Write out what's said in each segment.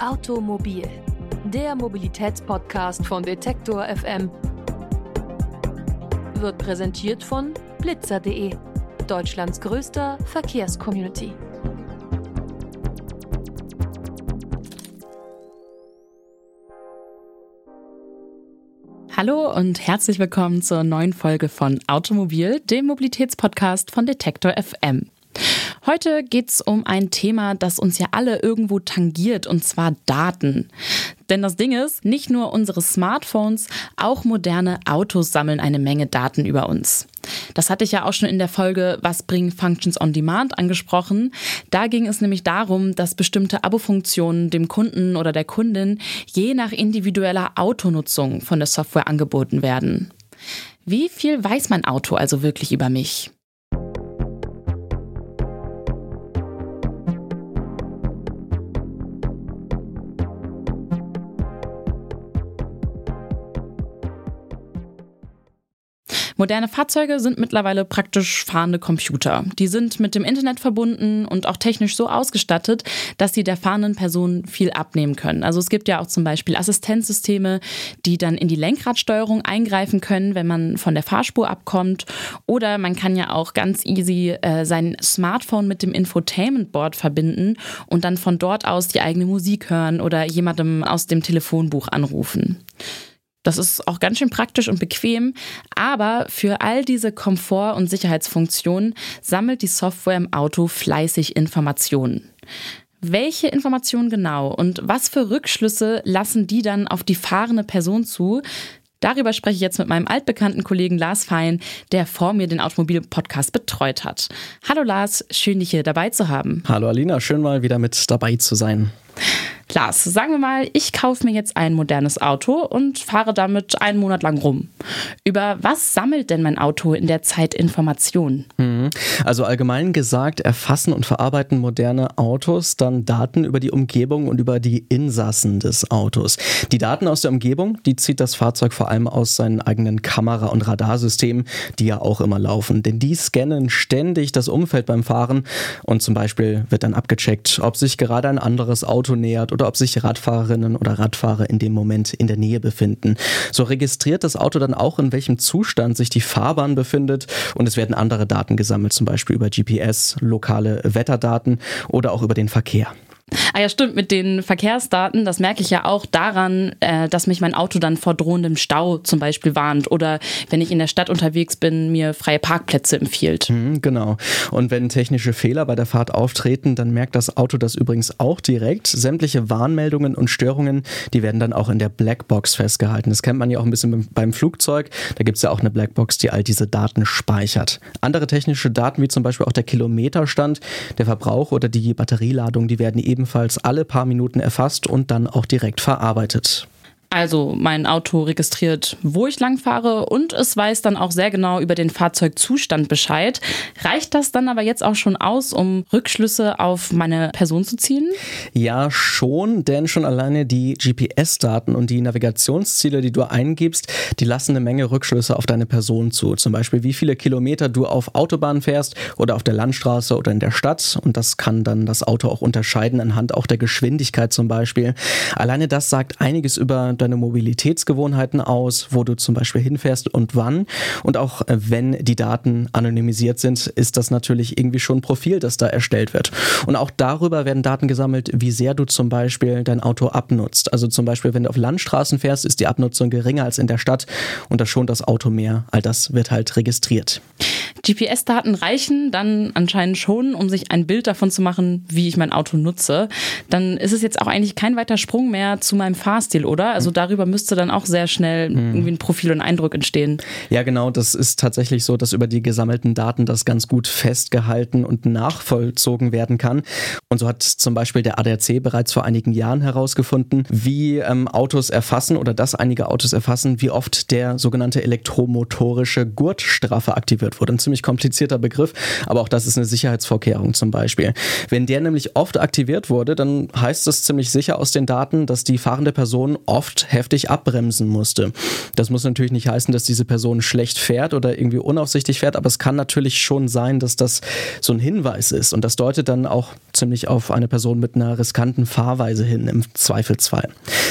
Automobil, der Mobilitätspodcast von Detektor FM, wird präsentiert von blitzer.de, Deutschlands größter Verkehrscommunity. Hallo und herzlich willkommen zur neuen Folge von Automobil, dem Mobilitätspodcast von Detektor FM. Heute geht es um ein Thema, das uns ja alle irgendwo tangiert, und zwar Daten. Denn das Ding ist, nicht nur unsere Smartphones, auch moderne Autos sammeln eine Menge Daten über uns. Das hatte ich ja auch schon in der Folge Was bringen Functions on Demand angesprochen. Da ging es nämlich darum, dass bestimmte Abo-Funktionen dem Kunden oder der Kundin je nach individueller Autonutzung von der Software angeboten werden. Wie viel weiß mein Auto also wirklich über mich? Moderne Fahrzeuge sind mittlerweile praktisch fahrende Computer. Die sind mit dem Internet verbunden und auch technisch so ausgestattet, dass sie der fahrenden Person viel abnehmen können. Also es gibt ja auch zum Beispiel Assistenzsysteme, die dann in die Lenkradsteuerung eingreifen können, wenn man von der Fahrspur abkommt. Oder man kann ja auch ganz easy äh, sein Smartphone mit dem Infotainment Board verbinden und dann von dort aus die eigene Musik hören oder jemandem aus dem Telefonbuch anrufen. Das ist auch ganz schön praktisch und bequem, aber für all diese Komfort- und Sicherheitsfunktionen sammelt die Software im Auto fleißig Informationen. Welche Informationen genau und was für Rückschlüsse lassen die dann auf die fahrende Person zu? Darüber spreche ich jetzt mit meinem altbekannten Kollegen Lars Fein, der vor mir den Automobil-Podcast betreut hat. Hallo Lars, schön dich hier dabei zu haben. Hallo Alina, schön mal wieder mit dabei zu sein. Lars, sagen wir mal, ich kaufe mir jetzt ein modernes Auto und fahre damit einen Monat lang rum. Über was sammelt denn mein Auto in der Zeit Informationen? Mhm. Also allgemein gesagt, erfassen und verarbeiten moderne Autos dann Daten über die Umgebung und über die Insassen des Autos. Die Daten aus der Umgebung, die zieht das Fahrzeug vor allem aus seinen eigenen Kamera- und Radarsystemen, die ja auch immer laufen. Denn die scannen ständig das Umfeld beim Fahren und zum Beispiel wird dann abgecheckt, ob sich gerade ein anderes Auto nähert oder ob sich Radfahrerinnen oder Radfahrer in dem Moment in der Nähe befinden. So registriert das Auto dann auch, in welchem Zustand sich die Fahrbahn befindet und es werden andere Daten gesammelt, zum Beispiel über GPS, lokale Wetterdaten oder auch über den Verkehr. Ah ja, stimmt, mit den Verkehrsdaten, das merke ich ja auch daran, äh, dass mich mein Auto dann vor drohendem Stau zum Beispiel warnt oder wenn ich in der Stadt unterwegs bin, mir freie Parkplätze empfiehlt. Mhm, genau. Und wenn technische Fehler bei der Fahrt auftreten, dann merkt das Auto das übrigens auch direkt. Sämtliche Warnmeldungen und Störungen, die werden dann auch in der Blackbox festgehalten. Das kennt man ja auch ein bisschen beim Flugzeug. Da gibt es ja auch eine Blackbox, die all diese Daten speichert. Andere technische Daten, wie zum Beispiel auch der Kilometerstand, der Verbrauch oder die Batterieladung, die werden eben ebenfalls alle paar Minuten erfasst und dann auch direkt verarbeitet. Also mein Auto registriert, wo ich lang fahre und es weiß dann auch sehr genau über den Fahrzeugzustand Bescheid. Reicht das dann aber jetzt auch schon aus, um Rückschlüsse auf meine Person zu ziehen? Ja, schon, denn schon alleine die GPS-Daten und die Navigationsziele, die du eingibst, die lassen eine Menge Rückschlüsse auf deine Person zu. Zum Beispiel, wie viele Kilometer du auf Autobahn fährst oder auf der Landstraße oder in der Stadt. Und das kann dann das Auto auch unterscheiden anhand auch der Geschwindigkeit zum Beispiel. Alleine das sagt einiges über deine Mobilitätsgewohnheiten aus, wo du zum Beispiel hinfährst und wann. Und auch äh, wenn die Daten anonymisiert sind, ist das natürlich irgendwie schon ein Profil, das da erstellt wird. Und auch darüber werden Daten gesammelt, wie sehr du zum Beispiel dein Auto abnutzt. Also zum Beispiel, wenn du auf Landstraßen fährst, ist die Abnutzung geringer als in der Stadt und da schont das Auto mehr. All das wird halt registriert. GPS-Daten reichen dann anscheinend schon, um sich ein Bild davon zu machen, wie ich mein Auto nutze. Dann ist es jetzt auch eigentlich kein weiter Sprung mehr zu meinem Fahrstil, oder? Also darüber müsste dann auch sehr schnell hm. irgendwie ein Profil und Eindruck entstehen. Ja, genau. Das ist tatsächlich so, dass über die gesammelten Daten das ganz gut festgehalten und nachvollzogen werden kann. Und so hat zum Beispiel der ADAC bereits vor einigen Jahren herausgefunden, wie ähm, Autos erfassen oder dass einige Autos erfassen, wie oft der sogenannte elektromotorische Gurtstraffer aktiviert wurde. Und ziemlich komplizierter Begriff, aber auch das ist eine Sicherheitsvorkehrung zum Beispiel. Wenn der nämlich oft aktiviert wurde, dann heißt es ziemlich sicher aus den Daten, dass die fahrende Person oft heftig abbremsen musste. Das muss natürlich nicht heißen, dass diese Person schlecht fährt oder irgendwie unaufsichtig fährt, aber es kann natürlich schon sein, dass das so ein Hinweis ist und das deutet dann auch ziemlich auf eine Person mit einer riskanten Fahrweise hin im Zweifelsfall.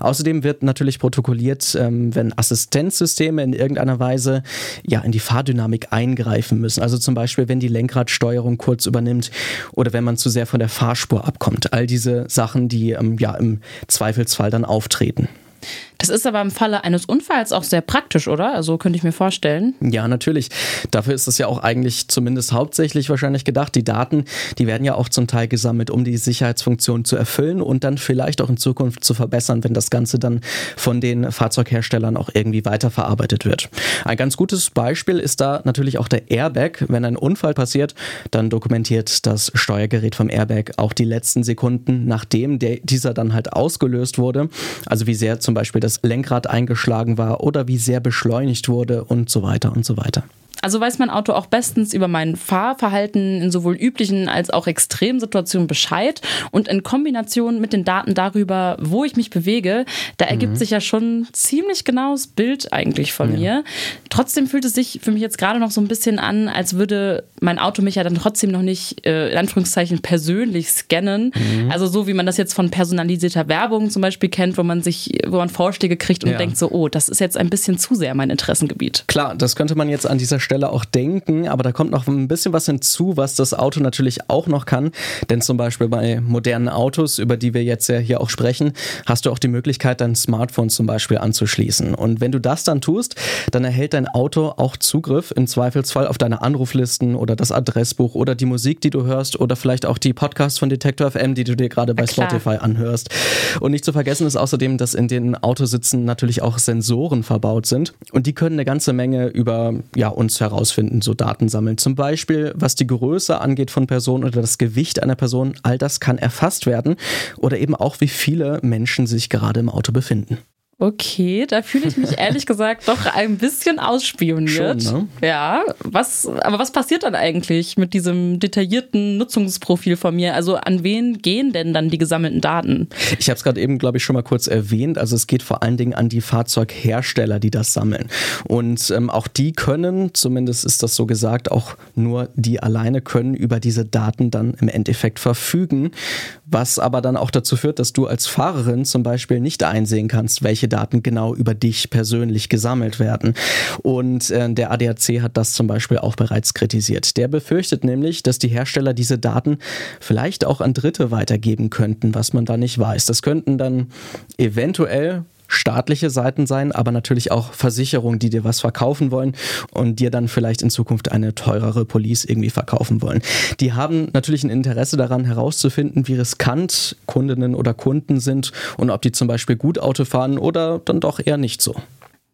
Außerdem wird natürlich protokolliert, ähm, wenn Assistenzsysteme in irgendeiner Weise ja in die Fahrdynamik eingreifen müssen. Also zum Beispiel, wenn die Lenkradsteuerung kurz übernimmt oder wenn man zu sehr von der Fahrspur abkommt. All diese Sachen, die ähm, ja im Zweifelsfall dann auftreten. Das ist aber im Falle eines Unfalls auch sehr praktisch, oder? Also könnte ich mir vorstellen. Ja, natürlich. Dafür ist es ja auch eigentlich zumindest hauptsächlich wahrscheinlich gedacht. Die Daten, die werden ja auch zum Teil gesammelt, um die Sicherheitsfunktion zu erfüllen und dann vielleicht auch in Zukunft zu verbessern, wenn das Ganze dann von den Fahrzeugherstellern auch irgendwie weiterverarbeitet wird. Ein ganz gutes Beispiel ist da natürlich auch der Airbag. Wenn ein Unfall passiert, dann dokumentiert das Steuergerät vom Airbag auch die letzten Sekunden, nachdem der, dieser dann halt ausgelöst wurde. Also wie sehr zum Beispiel das das Lenkrad eingeschlagen war oder wie sehr beschleunigt wurde und so weiter und so weiter. Also weiß mein Auto auch bestens über mein Fahrverhalten in sowohl üblichen als auch extremen Situationen Bescheid. Und in Kombination mit den Daten darüber, wo ich mich bewege, da ergibt mhm. sich ja schon ziemlich genaues Bild eigentlich von ja. mir. Trotzdem fühlt es sich für mich jetzt gerade noch so ein bisschen an, als würde mein Auto mich ja dann trotzdem noch nicht, äh, in Anführungszeichen, persönlich scannen. Mhm. Also so wie man das jetzt von personalisierter Werbung zum Beispiel kennt, wo man sich, wo man Vorschläge kriegt und ja. denkt so, oh, das ist jetzt ein bisschen zu sehr mein Interessengebiet. Klar, das könnte man jetzt an dieser Stelle Stelle auch denken, aber da kommt noch ein bisschen was hinzu, was das Auto natürlich auch noch kann. Denn zum Beispiel bei modernen Autos, über die wir jetzt ja hier auch sprechen, hast du auch die Möglichkeit, dein Smartphone zum Beispiel anzuschließen. Und wenn du das dann tust, dann erhält dein Auto auch Zugriff im Zweifelsfall auf deine Anruflisten oder das Adressbuch oder die Musik, die du hörst oder vielleicht auch die Podcasts von Detektor FM, die du dir gerade bei Spotify anhörst. Und nicht zu vergessen ist außerdem, dass in den Autositzen natürlich auch Sensoren verbaut sind und die können eine ganze Menge über ja, uns herausfinden, so Daten sammeln. Zum Beispiel, was die Größe angeht von Personen oder das Gewicht einer Person, all das kann erfasst werden oder eben auch, wie viele Menschen sich gerade im Auto befinden. Okay, da fühle ich mich ehrlich gesagt doch ein bisschen ausspioniert. Schon, ne? Ja, was, aber was passiert dann eigentlich mit diesem detaillierten Nutzungsprofil von mir? Also an wen gehen denn dann die gesammelten Daten? Ich habe es gerade eben, glaube ich, schon mal kurz erwähnt. Also es geht vor allen Dingen an die Fahrzeughersteller, die das sammeln. Und ähm, auch die können, zumindest ist das so gesagt, auch nur die alleine können über diese Daten dann im Endeffekt verfügen. Was aber dann auch dazu führt, dass du als Fahrerin zum Beispiel nicht einsehen kannst, welche Daten genau über dich persönlich gesammelt werden. Und äh, der ADAC hat das zum Beispiel auch bereits kritisiert. Der befürchtet nämlich, dass die Hersteller diese Daten vielleicht auch an Dritte weitergeben könnten, was man da nicht weiß. Das könnten dann eventuell staatliche Seiten sein, aber natürlich auch Versicherungen, die dir was verkaufen wollen und dir dann vielleicht in Zukunft eine teurere Police irgendwie verkaufen wollen. Die haben natürlich ein Interesse daran herauszufinden, wie riskant Kundinnen oder Kunden sind und ob die zum Beispiel gut Auto fahren oder dann doch eher nicht so.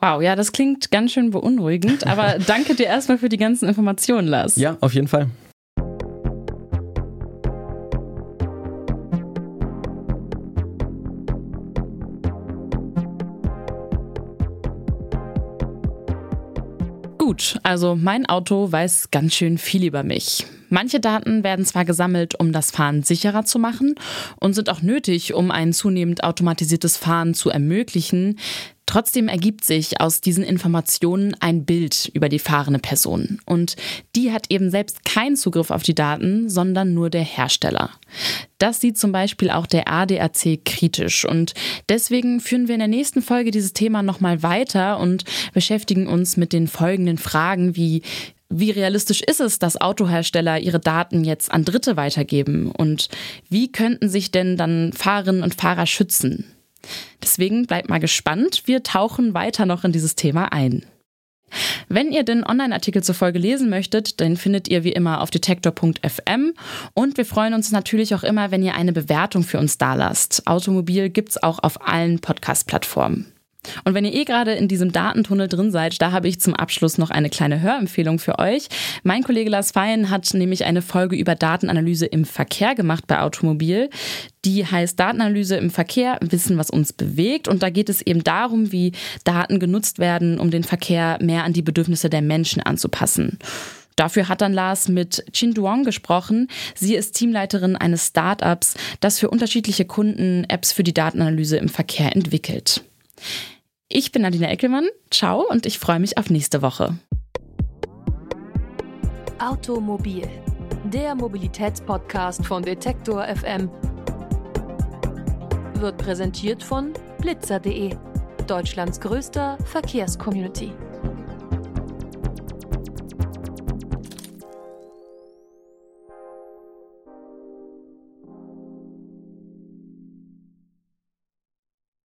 Wow, ja, das klingt ganz schön beunruhigend, aber danke dir erstmal für die ganzen Informationen, Lars. Ja, auf jeden Fall. Gut, also mein Auto weiß ganz schön viel über mich. Manche Daten werden zwar gesammelt, um das Fahren sicherer zu machen und sind auch nötig, um ein zunehmend automatisiertes Fahren zu ermöglichen. Trotzdem ergibt sich aus diesen Informationen ein Bild über die fahrende Person. Und die hat eben selbst keinen Zugriff auf die Daten, sondern nur der Hersteller. Das sieht zum Beispiel auch der ADAC kritisch. Und deswegen führen wir in der nächsten Folge dieses Thema nochmal weiter und beschäftigen uns mit den folgenden Fragen wie wie realistisch ist es, dass Autohersteller ihre Daten jetzt an Dritte weitergeben? Und wie könnten sich denn dann Fahrerinnen und Fahrer schützen? Deswegen bleibt mal gespannt. Wir tauchen weiter noch in dieses Thema ein. Wenn ihr den Online-Artikel zur Folge lesen möchtet, dann findet ihr wie immer auf detektor.fm und wir freuen uns natürlich auch immer, wenn ihr eine Bewertung für uns dalasst. Automobil gibt's auch auf allen Podcast-Plattformen. Und wenn ihr eh gerade in diesem Datentunnel drin seid, da habe ich zum Abschluss noch eine kleine Hörempfehlung für euch. Mein Kollege Lars Fein hat nämlich eine Folge über Datenanalyse im Verkehr gemacht bei Automobil. Die heißt Datenanalyse im Verkehr, Wissen, was uns bewegt. Und da geht es eben darum, wie Daten genutzt werden, um den Verkehr mehr an die Bedürfnisse der Menschen anzupassen. Dafür hat dann Lars mit Chin Duong gesprochen. Sie ist Teamleiterin eines Startups, das für unterschiedliche Kunden Apps für die Datenanalyse im Verkehr entwickelt. Ich bin Nadine Eckelmann. Ciao und ich freue mich auf nächste Woche. Automobil, der Mobilitätspodcast von Detektor FM, wird präsentiert von blitzer.de, Deutschlands größter Verkehrscommunity.